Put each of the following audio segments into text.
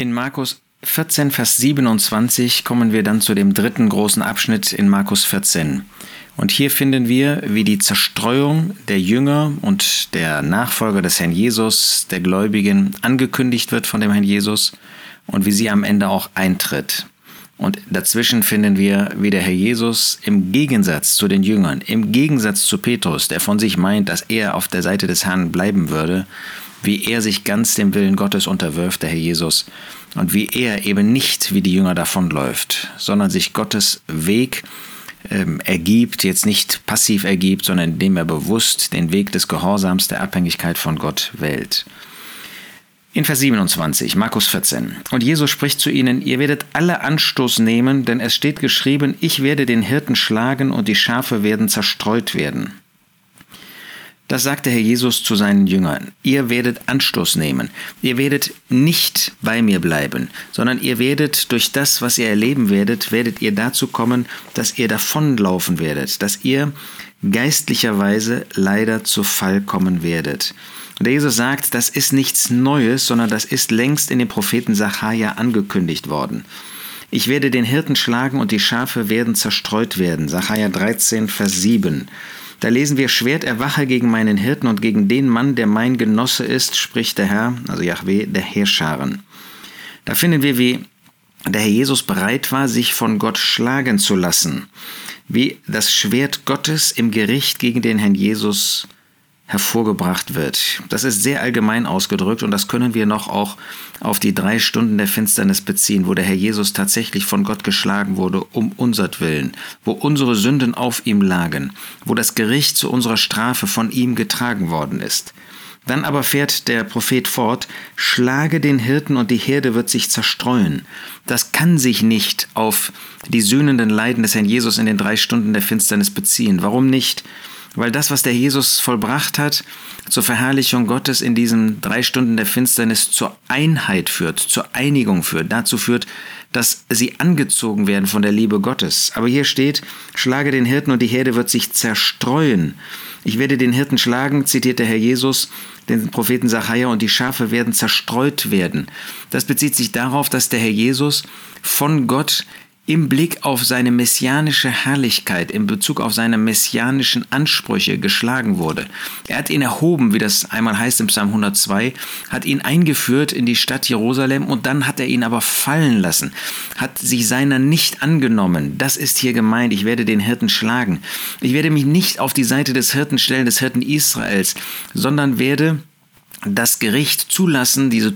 In Markus 14, Vers 27 kommen wir dann zu dem dritten großen Abschnitt in Markus 14. Und hier finden wir, wie die Zerstreuung der Jünger und der Nachfolger des Herrn Jesus, der Gläubigen, angekündigt wird von dem Herrn Jesus und wie sie am Ende auch eintritt. Und dazwischen finden wir, wie der Herr Jesus im Gegensatz zu den Jüngern, im Gegensatz zu Petrus, der von sich meint, dass er auf der Seite des Herrn bleiben würde, wie er sich ganz dem Willen Gottes unterwirft, der Herr Jesus, und wie er eben nicht wie die Jünger davonläuft, sondern sich Gottes Weg ähm, ergibt, jetzt nicht passiv ergibt, sondern indem er bewusst den Weg des Gehorsams, der Abhängigkeit von Gott wählt. In Vers 27, Markus 14. Und Jesus spricht zu ihnen, ihr werdet alle Anstoß nehmen, denn es steht geschrieben, ich werde den Hirten schlagen und die Schafe werden zerstreut werden. Das sagte Herr Jesus zu seinen Jüngern. Ihr werdet Anstoß nehmen. Ihr werdet nicht bei mir bleiben, sondern ihr werdet durch das, was ihr erleben werdet, werdet ihr dazu kommen, dass ihr davonlaufen werdet, dass ihr geistlicherweise leider zu Fall kommen werdet. Und der Jesus sagt, das ist nichts Neues, sondern das ist längst in dem Propheten Sacharja angekündigt worden. Ich werde den Hirten schlagen und die Schafe werden zerstreut werden. Sacharja 13, Vers 7. Da lesen wir, Schwert erwache gegen meinen Hirten und gegen den Mann, der mein Genosse ist, spricht der Herr, also Yahweh, der Heerscharen. Da finden wir, wie der Herr Jesus bereit war, sich von Gott schlagen zu lassen, wie das Schwert Gottes im Gericht gegen den Herrn Jesus hervorgebracht wird. Das ist sehr allgemein ausgedrückt und das können wir noch auch auf die drei Stunden der Finsternis beziehen, wo der Herr Jesus tatsächlich von Gott geschlagen wurde, um unsertwillen, wo unsere Sünden auf ihm lagen, wo das Gericht zu unserer Strafe von ihm getragen worden ist. Dann aber fährt der Prophet fort, schlage den Hirten und die Herde wird sich zerstreuen. Das kann sich nicht auf die sühnenden Leiden des Herrn Jesus in den drei Stunden der Finsternis beziehen. Warum nicht? Weil das, was der Jesus vollbracht hat, zur Verherrlichung Gottes in diesen drei Stunden der Finsternis zur Einheit führt, zur Einigung führt, dazu führt, dass sie angezogen werden von der Liebe Gottes. Aber hier steht, schlage den Hirten und die Herde wird sich zerstreuen. Ich werde den Hirten schlagen, zitiert der Herr Jesus, den Propheten Sacharja, und die Schafe werden zerstreut werden. Das bezieht sich darauf, dass der Herr Jesus von Gott im Blick auf seine messianische Herrlichkeit, in Bezug auf seine messianischen Ansprüche geschlagen wurde. Er hat ihn erhoben, wie das einmal heißt im Psalm 102, hat ihn eingeführt in die Stadt Jerusalem und dann hat er ihn aber fallen lassen, hat sich seiner nicht angenommen. Das ist hier gemeint, ich werde den Hirten schlagen. Ich werde mich nicht auf die Seite des Hirten stellen, des Hirten Israels, sondern werde das Gericht zulassen, diese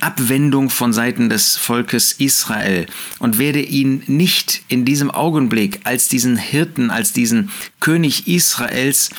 Abwendung von Seiten des Volkes Israel und werde ihn nicht in diesem Augenblick als diesen Hirten, als diesen König Israels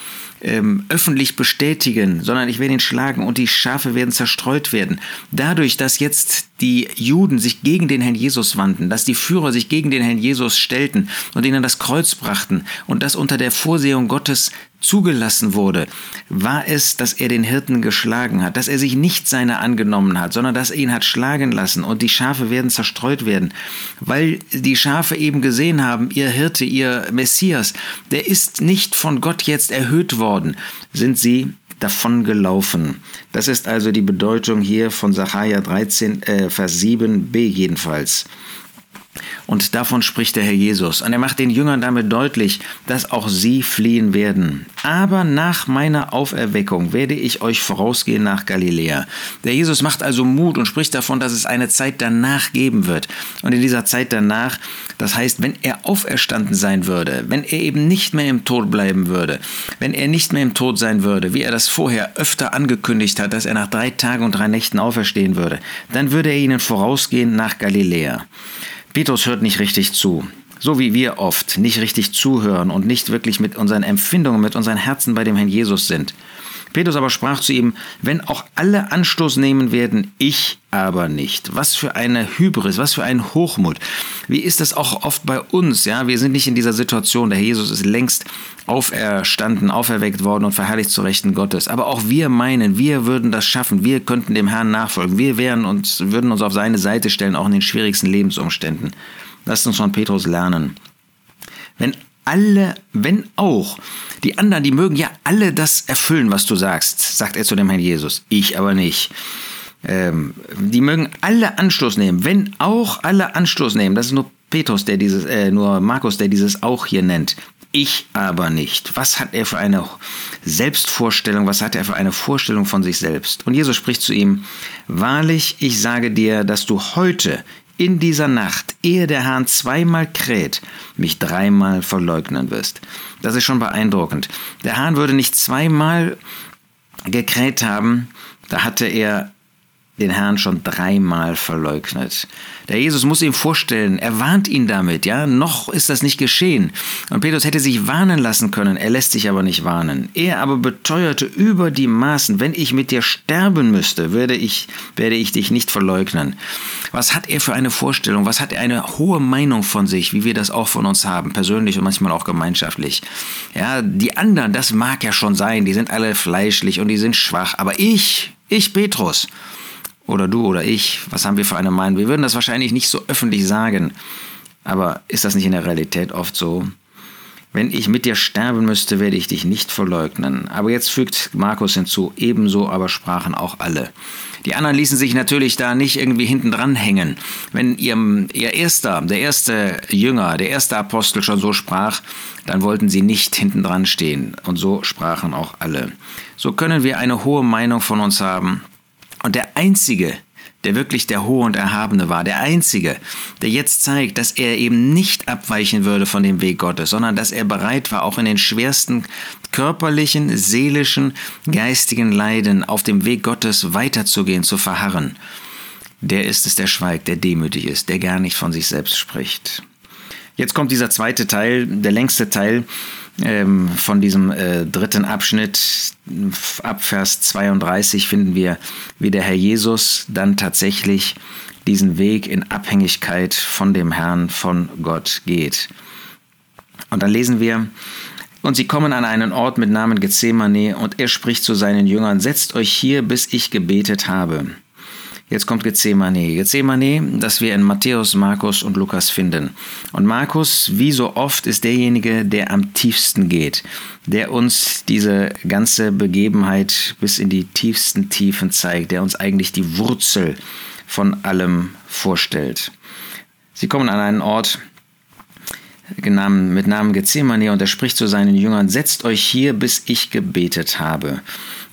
ähm, öffentlich bestätigen, sondern ich werde ihn schlagen und die Schafe werden zerstreut werden. Dadurch, dass jetzt die Juden sich gegen den Herrn Jesus wandten, dass die Führer sich gegen den Herrn Jesus stellten und ihnen das Kreuz brachten und das unter der Vorsehung Gottes zugelassen wurde, war es, dass er den Hirten geschlagen hat, dass er sich nicht seiner angenommen hat, sondern dass er ihn hat schlagen lassen und die Schafe werden zerstreut werden, weil die Schafe eben gesehen haben, ihr Hirte, ihr Messias, der ist nicht von Gott jetzt erhöht worden, sind sie davon gelaufen. Das ist also die Bedeutung hier von Sacharja 13, äh, Vers 7b jedenfalls. Und davon spricht der Herr Jesus. Und er macht den Jüngern damit deutlich, dass auch sie fliehen werden. Aber nach meiner Auferweckung werde ich euch vorausgehen nach Galiläa. Der Jesus macht also Mut und spricht davon, dass es eine Zeit danach geben wird. Und in dieser Zeit danach, das heißt, wenn er auferstanden sein würde, wenn er eben nicht mehr im Tod bleiben würde, wenn er nicht mehr im Tod sein würde, wie er das vorher öfter angekündigt hat, dass er nach drei Tagen und drei Nächten auferstehen würde, dann würde er ihnen vorausgehen nach Galiläa. Petrus hört nicht richtig zu. So wie wir oft nicht richtig zuhören und nicht wirklich mit unseren Empfindungen, mit unseren Herzen bei dem Herrn Jesus sind. Petrus aber sprach zu ihm, wenn auch alle Anstoß nehmen werden, ich aber nicht. Was für eine Hybris, was für ein Hochmut. Wie ist es auch oft bei uns? Ja, wir sind nicht in dieser Situation. Der Jesus ist längst auferstanden, auferweckt worden und verherrlicht zu Rechten Gottes. Aber auch wir meinen, wir würden das schaffen. Wir könnten dem Herrn nachfolgen. Wir wären uns, würden uns auf seine Seite stellen, auch in den schwierigsten Lebensumständen. Lasst uns von Petrus lernen. Wenn alle, wenn auch, die anderen, die mögen ja alle das erfüllen, was du sagst, sagt er zu dem Herrn Jesus. Ich aber nicht. ähm, die mögen alle Anstoß nehmen, wenn auch alle Anstoß nehmen. Das ist nur Petrus, der dieses, äh, nur Markus, der dieses auch hier nennt. Ich aber nicht. Was hat er für eine Selbstvorstellung? Was hat er für eine Vorstellung von sich selbst? Und Jesus spricht zu ihm, Wahrlich, ich sage dir, dass du heute in dieser Nacht, ehe der Hahn zweimal kräht, mich dreimal verleugnen wirst. Das ist schon beeindruckend. Der Hahn würde nicht zweimal gekräht haben, da hatte er den Herrn schon dreimal verleugnet. Der Jesus muss ihm vorstellen, er warnt ihn damit, ja, noch ist das nicht geschehen. Und Petrus hätte sich warnen lassen können, er lässt sich aber nicht warnen. Er aber beteuerte über die Maßen, wenn ich mit dir sterben müsste, werde ich, werde ich dich nicht verleugnen. Was hat er für eine Vorstellung, was hat er eine hohe Meinung von sich, wie wir das auch von uns haben, persönlich und manchmal auch gemeinschaftlich. Ja, die anderen, das mag ja schon sein, die sind alle fleischlich und die sind schwach, aber ich, ich Petrus, oder du oder ich, was haben wir für eine Meinung? Wir würden das wahrscheinlich nicht so öffentlich sagen, aber ist das nicht in der Realität oft so? Wenn ich mit dir sterben müsste, werde ich dich nicht verleugnen. Aber jetzt fügt Markus hinzu, ebenso aber sprachen auch alle. Die anderen ließen sich natürlich da nicht irgendwie hinten dran hängen. Wenn ihr, ihr erster, der erste Jünger, der erste Apostel schon so sprach, dann wollten sie nicht hinten dran stehen. Und so sprachen auch alle. So können wir eine hohe Meinung von uns haben, und der Einzige, der wirklich der Hohe und Erhabene war, der Einzige, der jetzt zeigt, dass er eben nicht abweichen würde von dem Weg Gottes, sondern dass er bereit war, auch in den schwersten körperlichen, seelischen, geistigen Leiden auf dem Weg Gottes weiterzugehen, zu verharren. Der ist es, der schweigt, der demütig ist, der gar nicht von sich selbst spricht. Jetzt kommt dieser zweite Teil, der längste Teil, ähm, von diesem äh, dritten Abschnitt, ab Vers 32, finden wir, wie der Herr Jesus dann tatsächlich diesen Weg in Abhängigkeit von dem Herrn, von Gott geht. Und dann lesen wir, und sie kommen an einen Ort mit Namen Gethsemane, und er spricht zu seinen Jüngern, setzt euch hier, bis ich gebetet habe. Jetzt kommt Gethsemane. Gethsemane, das wir in Matthäus, Markus und Lukas finden. Und Markus, wie so oft, ist derjenige, der am tiefsten geht, der uns diese ganze Begebenheit bis in die tiefsten Tiefen zeigt, der uns eigentlich die Wurzel von allem vorstellt. Sie kommen an einen Ort, mit Namen Gethsemane und er spricht zu seinen Jüngern, setzt euch hier, bis ich gebetet habe.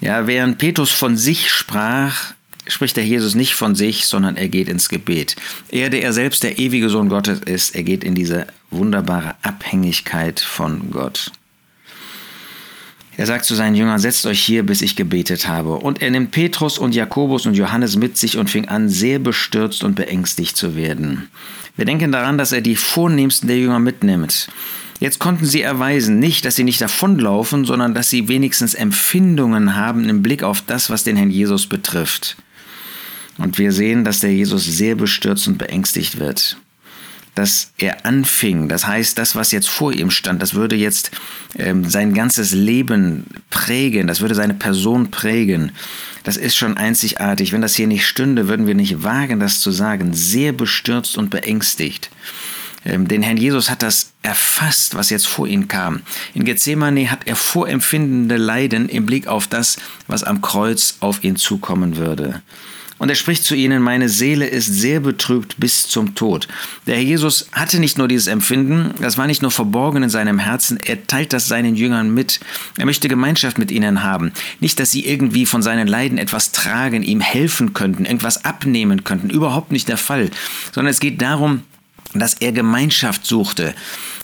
Ja, während Petrus von sich sprach, spricht der Jesus nicht von sich, sondern er geht ins Gebet. Er, der er selbst der ewige Sohn Gottes ist, er geht in diese wunderbare Abhängigkeit von Gott. Er sagt zu seinen Jüngern, setzt euch hier, bis ich gebetet habe. Und er nimmt Petrus und Jakobus und Johannes mit sich und fing an, sehr bestürzt und beängstigt zu werden. Wir denken daran, dass er die vornehmsten der Jünger mitnimmt. Jetzt konnten sie erweisen, nicht, dass sie nicht davonlaufen, sondern dass sie wenigstens Empfindungen haben im Blick auf das, was den Herrn Jesus betrifft. Und wir sehen, dass der Jesus sehr bestürzt und beängstigt wird. Dass er anfing, das heißt, das, was jetzt vor ihm stand, das würde jetzt ähm, sein ganzes Leben prägen, das würde seine Person prägen. Das ist schon einzigartig. Wenn das hier nicht stünde, würden wir nicht wagen, das zu sagen. Sehr bestürzt und beängstigt. Ähm, den Herrn Jesus hat das erfasst, was jetzt vor ihn kam. In Gethsemane hat er vorempfindende Leiden im Blick auf das, was am Kreuz auf ihn zukommen würde. Und er spricht zu ihnen, meine Seele ist sehr betrübt bis zum Tod. Der Herr Jesus hatte nicht nur dieses Empfinden, das war nicht nur verborgen in seinem Herzen, er teilt das seinen Jüngern mit. Er möchte Gemeinschaft mit ihnen haben. Nicht, dass sie irgendwie von seinen Leiden etwas tragen, ihm helfen könnten, irgendwas abnehmen könnten. Überhaupt nicht der Fall. Sondern es geht darum, dass er Gemeinschaft suchte.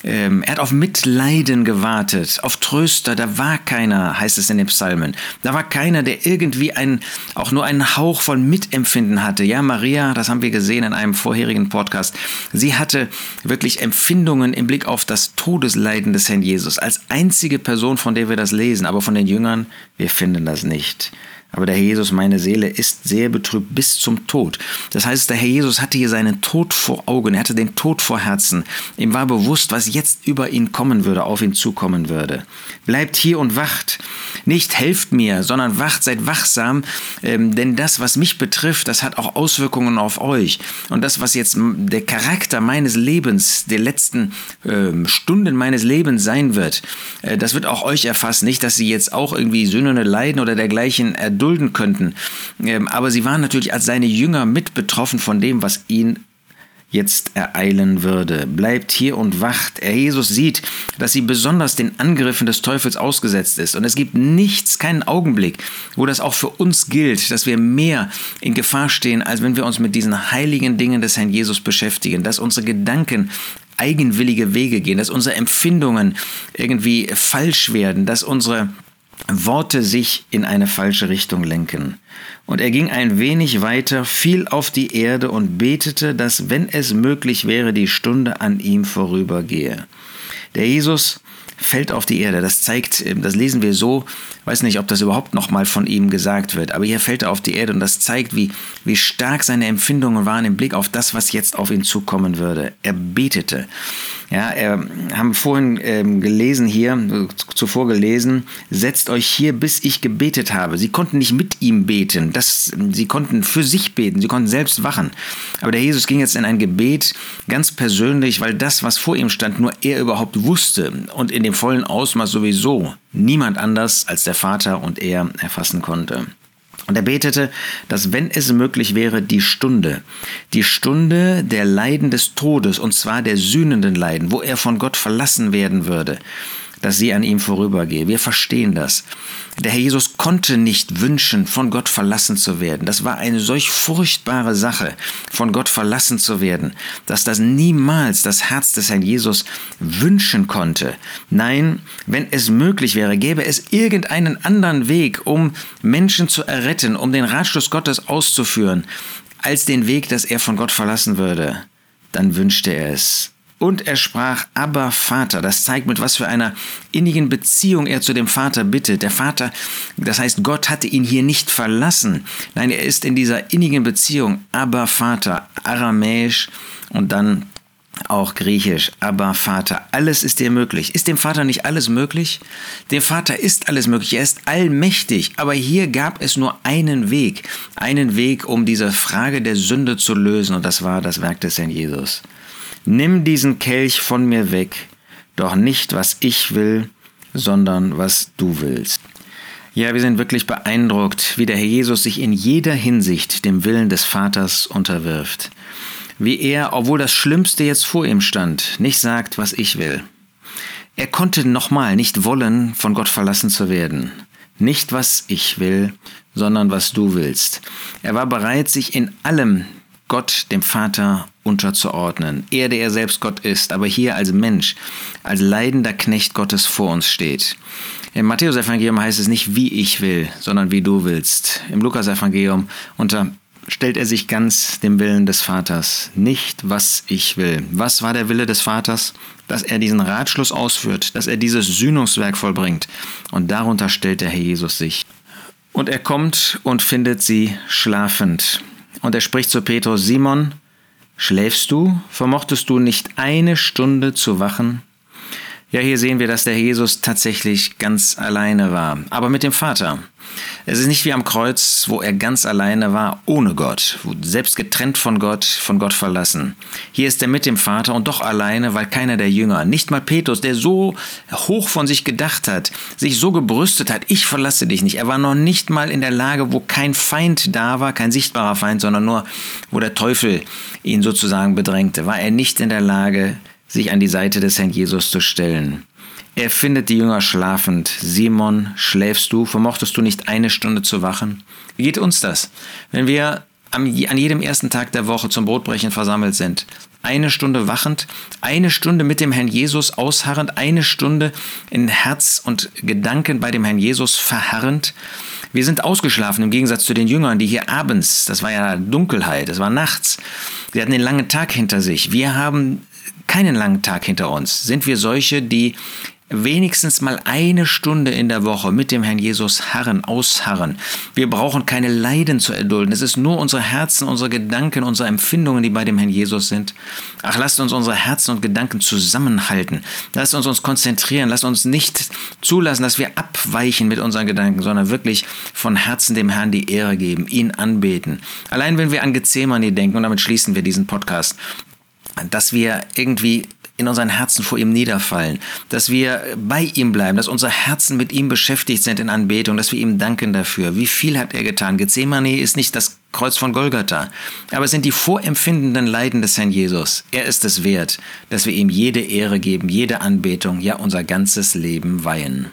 Ähm, er hat auf Mitleiden gewartet, auf Tröster. Da war keiner, heißt es in den Psalmen. Da war keiner, der irgendwie ein, auch nur einen Hauch von Mitempfinden hatte. Ja, Maria, das haben wir gesehen in einem vorherigen Podcast. Sie hatte wirklich Empfindungen im Blick auf das Todesleiden des Herrn Jesus. Als einzige Person, von der wir das lesen. Aber von den Jüngern, wir finden das nicht. Aber der Herr Jesus, meine Seele ist sehr betrübt bis zum Tod. Das heißt, der Herr Jesus hatte hier seinen Tod vor Augen, er hatte den Tod vor Herzen. Ihm war bewusst, was jetzt über ihn kommen würde, auf ihn zukommen würde. Bleibt hier und wacht. Nicht helft mir, sondern wacht, seid wachsam, ähm, denn das, was mich betrifft, das hat auch Auswirkungen auf euch. Und das, was jetzt der Charakter meines Lebens, der letzten äh, Stunden meines Lebens sein wird, äh, das wird auch euch erfassen. Nicht, dass sie jetzt auch irgendwie Sünden leiden oder dergleichen erdulden erdulden könnten. Ähm, aber sie waren natürlich als seine Jünger mit betroffen von dem, was ihn jetzt ereilen würde. Bleibt hier und wacht. Er Jesus sieht, dass sie besonders den Angriffen des Teufels ausgesetzt ist. Und es gibt nichts, keinen Augenblick, wo das auch für uns gilt, dass wir mehr in Gefahr stehen, als wenn wir uns mit diesen heiligen Dingen des Herrn Jesus beschäftigen, dass unsere Gedanken eigenwillige Wege gehen, dass unsere Empfindungen irgendwie falsch werden, dass unsere Worte sich in eine falsche Richtung lenken. Und er ging ein wenig weiter, fiel auf die Erde und betete, dass, wenn es möglich wäre, die Stunde an ihm vorübergehe. Der Jesus fällt auf die Erde. Das zeigt, ähm, das lesen wir so, weiß nicht, ob das überhaupt nochmal von ihm gesagt wird, aber hier fällt er auf die Erde und das zeigt, wie, wie stark seine Empfindungen waren im Blick auf das, was jetzt auf ihn zukommen würde. Er betete. Ja, er haben vorhin ähm, gelesen hier, zuvor gelesen, setzt euch hier, bis ich gebetet habe. Sie konnten nicht mit ihm beten, das, sie konnten für sich beten, sie konnten selbst wachen. Aber der Jesus ging jetzt in ein Gebet ganz persönlich, weil das, was vor ihm stand, nur er überhaupt wusste und in dem vollen Ausmaß sowieso niemand anders als der Vater und er erfassen konnte. Und er betete, dass wenn es möglich wäre, die Stunde, die Stunde der Leiden des Todes, und zwar der sühnenden Leiden, wo er von Gott verlassen werden würde, dass sie an ihm vorübergehe. Wir verstehen das. Der Herr Jesus konnte nicht wünschen, von Gott verlassen zu werden. Das war eine solch furchtbare Sache, von Gott verlassen zu werden, dass das niemals das Herz des Herrn Jesus wünschen konnte. Nein, wenn es möglich wäre, gäbe es irgendeinen anderen Weg, um Menschen zu erretten, um den Ratschluss Gottes auszuführen, als den Weg, dass er von Gott verlassen würde, dann wünschte er es. Und er sprach, aber Vater. Das zeigt, mit was für einer innigen Beziehung er zu dem Vater bittet. Der Vater, das heißt, Gott hatte ihn hier nicht verlassen. Nein, er ist in dieser innigen Beziehung, aber Vater, aramäisch und dann auch griechisch, aber Vater, alles ist dir möglich. Ist dem Vater nicht alles möglich? Dem Vater ist alles möglich, er ist allmächtig, aber hier gab es nur einen Weg, einen Weg, um diese Frage der Sünde zu lösen, und das war das Werk des Herrn Jesus. Nimm diesen Kelch von mir weg, doch nicht was ich will, sondern was du willst. Ja, wir sind wirklich beeindruckt, wie der Herr Jesus sich in jeder Hinsicht dem Willen des Vaters unterwirft. Wie er, obwohl das Schlimmste jetzt vor ihm stand, nicht sagt, was ich will. Er konnte nochmal nicht wollen, von Gott verlassen zu werden. Nicht was ich will, sondern was du willst. Er war bereit, sich in allem Gott, dem Vater, unterzuordnen. Er, der er selbst Gott ist, aber hier als Mensch, als leidender Knecht Gottes vor uns steht. Im Matthäus-Evangelium heißt es nicht, wie ich will, sondern wie du willst. Im Lukas-Evangelium unterstellt er sich ganz dem Willen des Vaters. Nicht, was ich will. Was war der Wille des Vaters? Dass er diesen Ratschluss ausführt, dass er dieses Sühnungswerk vollbringt. Und darunter stellt der Herr Jesus sich. Und er kommt und findet sie schlafend. Und er spricht zu Petrus, Simon, schläfst du? Vermochtest du nicht eine Stunde zu wachen? Ja, hier sehen wir, dass der Jesus tatsächlich ganz alleine war, aber mit dem Vater. Es ist nicht wie am Kreuz, wo er ganz alleine war, ohne Gott, selbst getrennt von Gott, von Gott verlassen. Hier ist er mit dem Vater und doch alleine, weil keiner der Jünger, nicht mal Petrus, der so hoch von sich gedacht hat, sich so gebrüstet hat, ich verlasse dich nicht. Er war noch nicht mal in der Lage, wo kein Feind da war, kein sichtbarer Feind, sondern nur, wo der Teufel ihn sozusagen bedrängte, war er nicht in der Lage, sich an die Seite des Herrn Jesus zu stellen. Er findet die Jünger schlafend. Simon, schläfst du? Vermochtest du nicht eine Stunde zu wachen? Wie geht uns das? Wenn wir an jedem ersten Tag der Woche zum Brotbrechen versammelt sind, eine Stunde wachend, eine Stunde mit dem Herrn Jesus ausharrend, eine Stunde in Herz und Gedanken bei dem Herrn Jesus verharrend. Wir sind ausgeschlafen im Gegensatz zu den Jüngern, die hier abends, das war ja Dunkelheit, das war nachts, sie hatten den langen Tag hinter sich. Wir haben keinen langen Tag hinter uns. Sind wir solche, die wenigstens mal eine Stunde in der Woche mit dem Herrn Jesus harren, ausharren. Wir brauchen keine Leiden zu erdulden. Es ist nur unsere Herzen, unsere Gedanken, unsere Empfindungen, die bei dem Herrn Jesus sind. Ach, lasst uns unsere Herzen und Gedanken zusammenhalten. Lasst uns uns konzentrieren. Lasst uns nicht zulassen, dass wir abweichen mit unseren Gedanken, sondern wirklich von Herzen dem Herrn die Ehre geben, ihn anbeten. Allein wenn wir an Gethsemane denken, und damit schließen wir diesen Podcast, dass wir irgendwie in unseren Herzen vor ihm niederfallen, dass wir bei ihm bleiben, dass unsere Herzen mit ihm beschäftigt sind in Anbetung, dass wir ihm danken dafür. Wie viel hat er getan? Gethsemane ist nicht das Kreuz von Golgatha, aber es sind die vorempfindenden Leiden des Herrn Jesus. Er ist es wert, dass wir ihm jede Ehre geben, jede Anbetung, ja unser ganzes Leben weihen.